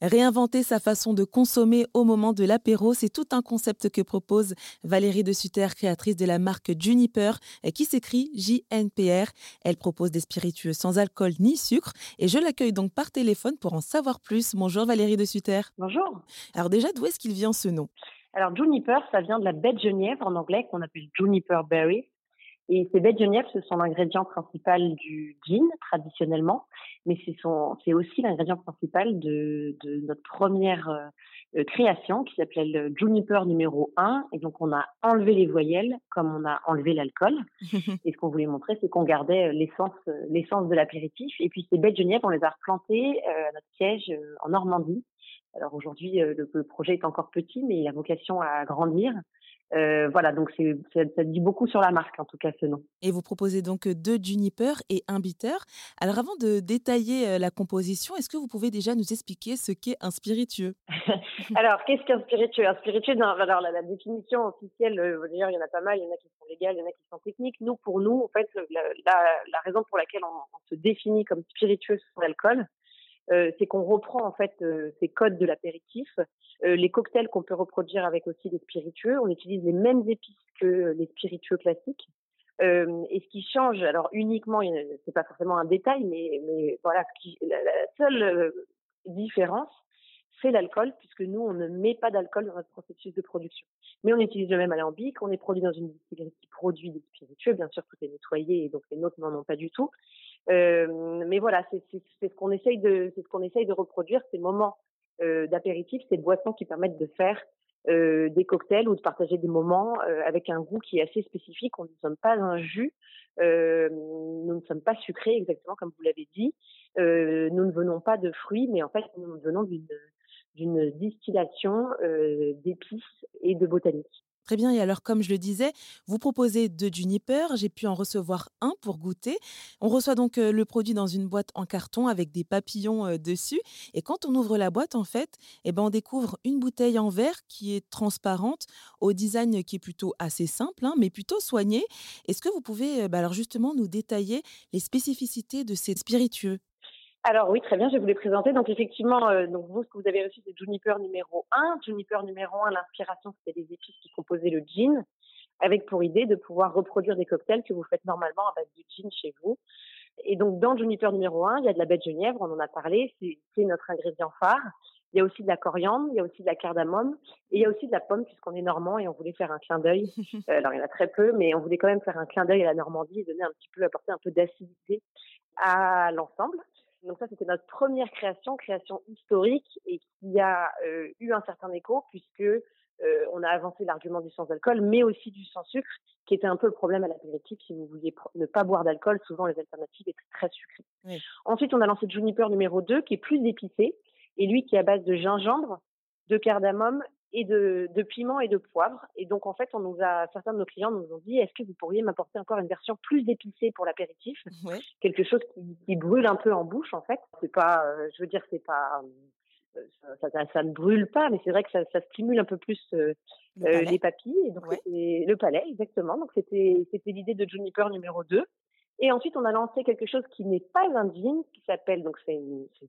Réinventer sa façon de consommer au moment de l'apéro, c'est tout un concept que propose Valérie de Sutter, créatrice de la marque Juniper, qui s'écrit JNPR. Elle propose des spiritueux sans alcool ni sucre et je l'accueille donc par téléphone pour en savoir plus. Bonjour Valérie de Sutter. Bonjour. Alors déjà, d'où est-ce qu'il vient ce nom? Alors Juniper, ça vient de la baie de genièvre en anglais qu'on appelle Juniper Berry. Et ces baies de genièvre, ce sont l'ingrédient principal du gin traditionnellement, mais c'est aussi l'ingrédient principal de, de, notre première euh, création qui s'appelait le Juniper numéro 1. Et donc on a enlevé les voyelles comme on a enlevé l'alcool. et ce qu'on voulait montrer, c'est qu'on gardait euh, l'essence euh, l'essence de l'apéritif. Et puis ces baies de genièvre, on les a replantées à notre siège en Normandie. Alors aujourd'hui, le, le projet est encore petit, mais il a vocation à grandir. Euh, voilà, donc c'est, ça, dit beaucoup sur la marque, en tout cas, ce nom. Et vous proposez donc deux juniper et un bitter. Alors, avant de détailler euh, la composition, est-ce que vous pouvez déjà nous expliquer ce qu'est un spiritueux? Alors, qu'est-ce qu'un spiritueux? Un spiritueux, alors la, définition officielle, euh, d'ailleurs, il y en a pas mal, il y en a qui sont légales, il y en a qui sont techniques. Nous, pour nous, en fait, la, la, raison pour laquelle on, on, se définit comme spiritueux sans alcool, euh, c'est qu'on reprend en fait euh, ces codes de l'apéritif, euh, les cocktails qu'on peut reproduire avec aussi des spiritueux. On utilise les mêmes épices que les spiritueux classiques. et ce qui change, alors uniquement, c'est pas forcément un détail, mais, mais voilà, la, seule différence, c'est l'alcool, puisque nous, on ne met pas d'alcool dans notre processus de production. Mais on utilise le même alambic, on est produit dans une distillerie qui produit des spiritueux, bien sûr, tout est nettoyé, et donc les nôtres n'en ont pas du tout. Euh, mais voilà, c'est ce qu'on essaye de, c'est ce qu'on essaye de reproduire, ces moments euh, d'apéritif, ces boissons qui permettent de faire euh, des cocktails ou de partager des moments euh, avec un goût qui est assez spécifique. On ne sommes pas un jus, euh, nous ne sommes pas sucrés exactement comme vous l'avez dit. Euh, nous ne venons pas de fruits, mais en fait nous venons d'une d'une distillation d'épices et de botanique. Très bien. Et alors, comme je le disais, vous proposez deux juniper. J'ai pu en recevoir un pour goûter. On reçoit donc le produit dans une boîte en carton avec des papillons dessus. Et quand on ouvre la boîte, en fait, eh ben, on découvre une bouteille en verre qui est transparente, au design qui est plutôt assez simple, hein, mais plutôt soigné. Est-ce que vous pouvez, bah, alors justement, nous détailler les spécificités de ces spiritueux? Alors oui, très bien, je vais vous les présenter. Donc effectivement, euh, donc vous, ce que vous avez reçu, c'est Juniper numéro 1. Juniper numéro 1, l'inspiration, c'était les épices qui composaient le gin, avec pour idée de pouvoir reproduire des cocktails que vous faites normalement à base de gin chez vous. Et donc dans Juniper numéro 1, il y a de la baie de genièvre, on en a parlé, c'est notre ingrédient phare. Il y a aussi de la coriandre, il y a aussi de la cardamome, et il y a aussi de la pomme puisqu'on est normand et on voulait faire un clin d'œil. Euh, alors il y en a très peu, mais on voulait quand même faire un clin d'œil à la Normandie et donner un petit peu, apporter un peu d'acidité à l'ensemble. Donc ça, c'était notre première création, création historique, et qui a euh, eu un certain écho puisque euh, on a avancé l'argument du sans alcool, mais aussi du sans sucre, qui était un peu le problème à l'apéritif. Si vous vouliez ne pas boire d'alcool, souvent les alternatives étaient très sucrées. Ensuite, on a lancé Juniper numéro 2, qui est plus épicé, et lui qui est à base de gingembre, de cardamome et de, de piment et de poivre. Et donc, en fait, on nous a, certains de nos clients nous ont dit, est-ce que vous pourriez m'apporter encore une version plus épicée pour l'apéritif? Quelque chose qui, qui, brûle un peu en bouche, en fait. C'est pas, euh, je veux dire, c'est pas, euh, ça, ça, ça, ne brûle pas, mais c'est vrai que ça, ça, stimule un peu plus euh, les papilles. Et donc, le palais, exactement. Donc, c'était, c'était l'idée de Juniper numéro 2. Et ensuite, on a lancé quelque chose qui n'est pas un gin, qui s'appelle, donc c'est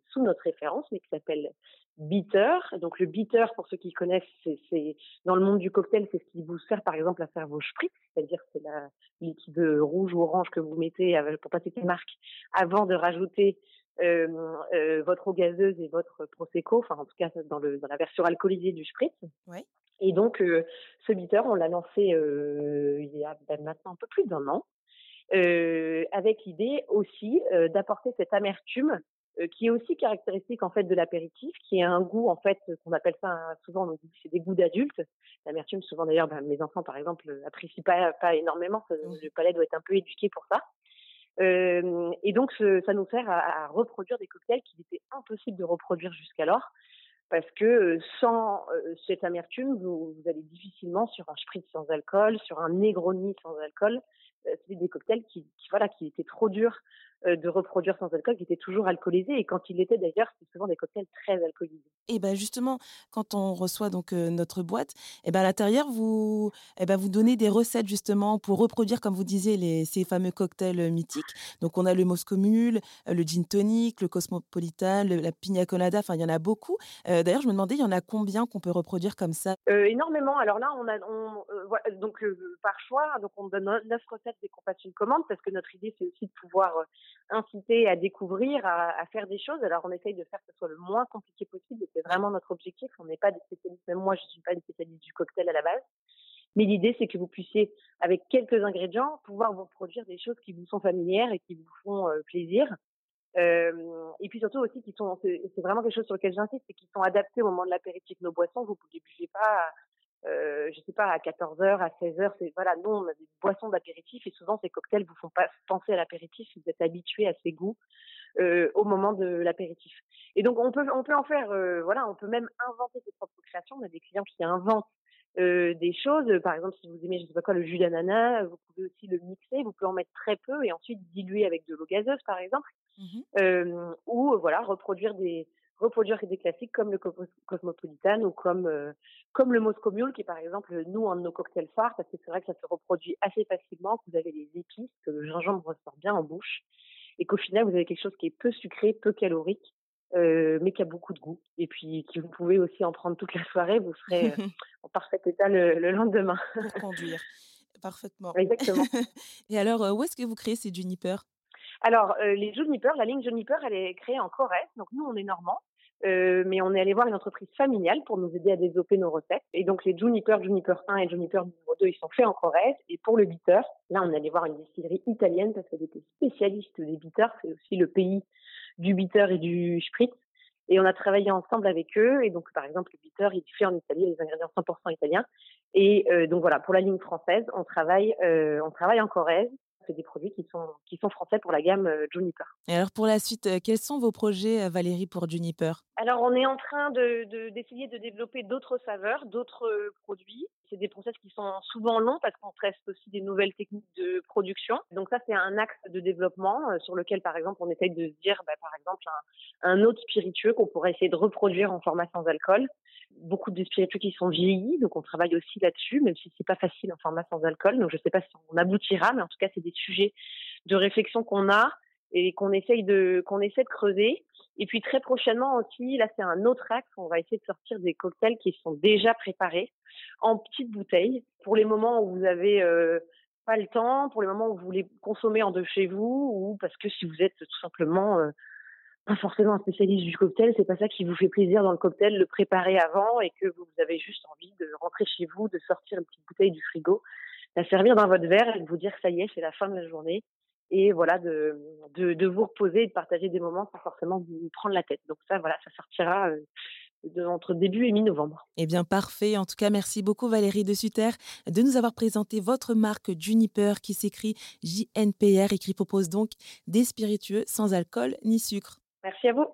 sous notre référence, mais qui s'appelle bitter. Donc le bitter, pour ceux qui connaissent, c'est dans le monde du cocktail, c'est ce qui vous sert par exemple à faire vos spritz, c'est-à-dire c'est la liquide rouge ou orange que vous mettez pour passer tes marques avant de rajouter euh, euh, votre eau gazeuse et votre prosecco, enfin en tout cas dans, le, dans la version alcoolisée du spritz. Ouais. Et donc euh, ce bitter, on l'a lancé euh, il y a ben, maintenant un peu plus d'un an. Euh, avec l'idée aussi euh, d'apporter cette amertume euh, qui est aussi caractéristique en fait de l'apéritif, qui a un goût en fait qu'on appelle ça souvent on dit c'est des goûts d'adultes. L'amertume souvent d'ailleurs ben, mes enfants par exemple apprécient pas pas énormément, le palais doit être un peu éduqué pour ça. Euh, et donc ça nous sert à, à, reproduire des cocktails qu'il était impossible de reproduire jusqu'alors parce que sans cette amertume, vous, vous, allez difficilement sur un spritz sans alcool, sur un Negroni sans alcool, c'était des cocktails qui, voilà, qui étaient trop durs euh, de reproduire sans alcool, qui étaient toujours alcoolisés. Et quand il l'était d'ailleurs, c'était souvent des cocktails très alcoolisés. Et ben justement, quand on reçoit donc euh, notre boîte, et ben à l'intérieur vous, et ben vous donnez des recettes justement pour reproduire, comme vous disiez, les, ces fameux cocktails euh, mythiques. Donc on a le Moscow Mule, le gin tonic, le Cosmopolitan, la pina colada. Enfin, il y en a beaucoup. d'ailleurs, je me demandais, il y en a combien qu'on peut reproduire comme ça? Énormément. Alors là, on a, on, donc par choix, donc on donne neuf recettes dès qu'on passe une commande, parce que notre idée c'est aussi de pouvoir inciter à découvrir, à, faire des choses. Alors on essaye de faire que ce soit le moins compliqué possible, c'est vraiment notre objectif. On n'est pas des spécialistes, même moi je ne suis pas des spécialiste du cocktail à la base. Mais l'idée, c'est que vous puissiez, avec quelques ingrédients, pouvoir vous produire des choses qui vous sont familières et qui vous font euh, plaisir. Euh, et puis surtout aussi, qui sont, c'est vraiment quelque chose sur lequel j'insiste, c'est qu'ils sont adaptés au moment de l'apéritif. Nos boissons, vous ne les buvez pas euh, je sais pas, à 14h, à 16h, c'est voilà, nous on a des boissons d'apéritif et souvent ces cocktails vous font pas penser à l'apéritif, vous êtes habitué à ces goûts euh, au moment de l'apéritif. Et donc on peut on peut en faire, euh, voilà, on peut même inventer ses propres créations. On a des clients qui inventent euh, des choses. Par exemple, si vous aimez, je sais pas quoi, le jus d'ananas, vous pouvez aussi le mixer. Vous pouvez en mettre très peu et ensuite diluer avec de l'eau gazeuse, par exemple, euh, ou voilà reproduire des reproduire des classiques comme le Cosmopolitan ou comme euh, comme le Moscow Mule qui est par exemple nous un de nos cocktails phares parce que c'est vrai que ça se reproduit assez facilement que vous avez les épices que le gingembre ressort bien en bouche et qu'au final vous avez quelque chose qui est peu sucré peu calorique euh, mais qui a beaucoup de goût et puis qui vous pouvez aussi en prendre toute la soirée vous serez euh, en parfait état le, lendemain pour conduire parfaitement exactement et alors où est-ce que vous créez ces juniper alors, les Juniper, la ligne Juniper, elle est créée en Corrèze. Donc, nous, on est normands. Euh, mais on est allé voir une entreprise familiale pour nous aider à développer nos recettes. Et donc les Juniper, Juniper 1 et Juniper numéro 2, ils sont faits en Corrèze. Et pour le bitter, là on est allé voir une distillerie italienne parce qu'elle était spécialiste des bitters. C'est aussi le pays du bitter et du spritz. Et on a travaillé ensemble avec eux. Et donc par exemple le bitter, il est fait en Italie, les ingrédients 100% italiens. Et euh, donc voilà, pour la ligne française, on travaille, euh, on travaille en Corrèze des produits qui sont, qui sont français pour la gamme euh, Juniper. Et alors pour la suite, euh, quels sont vos projets, euh, Valérie, pour Juniper? Alors on est en train d'essayer de, d'essayer de, développer d'autres saveurs, d'autres produits. C'est des process qui sont souvent longs parce qu'on teste aussi des nouvelles techniques de production. Donc ça, c'est un axe de développement sur lequel, par exemple, on essaye de se dire, bah, par exemple, un, un autre spiritueux qu'on pourrait essayer de reproduire en format sans alcool beaucoup de spiritueux qui sont vieillis, donc on travaille aussi là-dessus, même si c'est pas facile en format sans alcool. Donc je sais pas si on aboutira, mais en tout cas c'est des sujets de réflexion qu'on a et qu'on essaye de qu'on essaie de creuser. Et puis très prochainement aussi, là c'est un autre axe, on va essayer de sortir des cocktails qui sont déjà préparés en petites bouteilles pour les moments où vous avez euh, pas le temps, pour les moments où vous voulez consommer en deux chez vous ou parce que si vous êtes tout simplement euh, pas forcément un spécialiste du cocktail, c'est pas ça qui vous fait plaisir dans le cocktail, le préparer avant et que vous avez juste envie de rentrer chez vous, de sortir une petite bouteille du frigo, la servir dans votre verre et de vous dire ça y est, c'est la fin de la journée et voilà de, de, vous reposer et de partager des moments sans forcément vous prendre la tête. Donc ça voilà, ça sortira euh, entre début et mi-novembre. Eh bien, parfait. En tout cas, merci beaucoup Valérie de Sutter de nous avoir présenté votre marque Juniper qui s'écrit JNPR et qui propose donc des spiritueux sans alcool ni sucre. Merci à vous.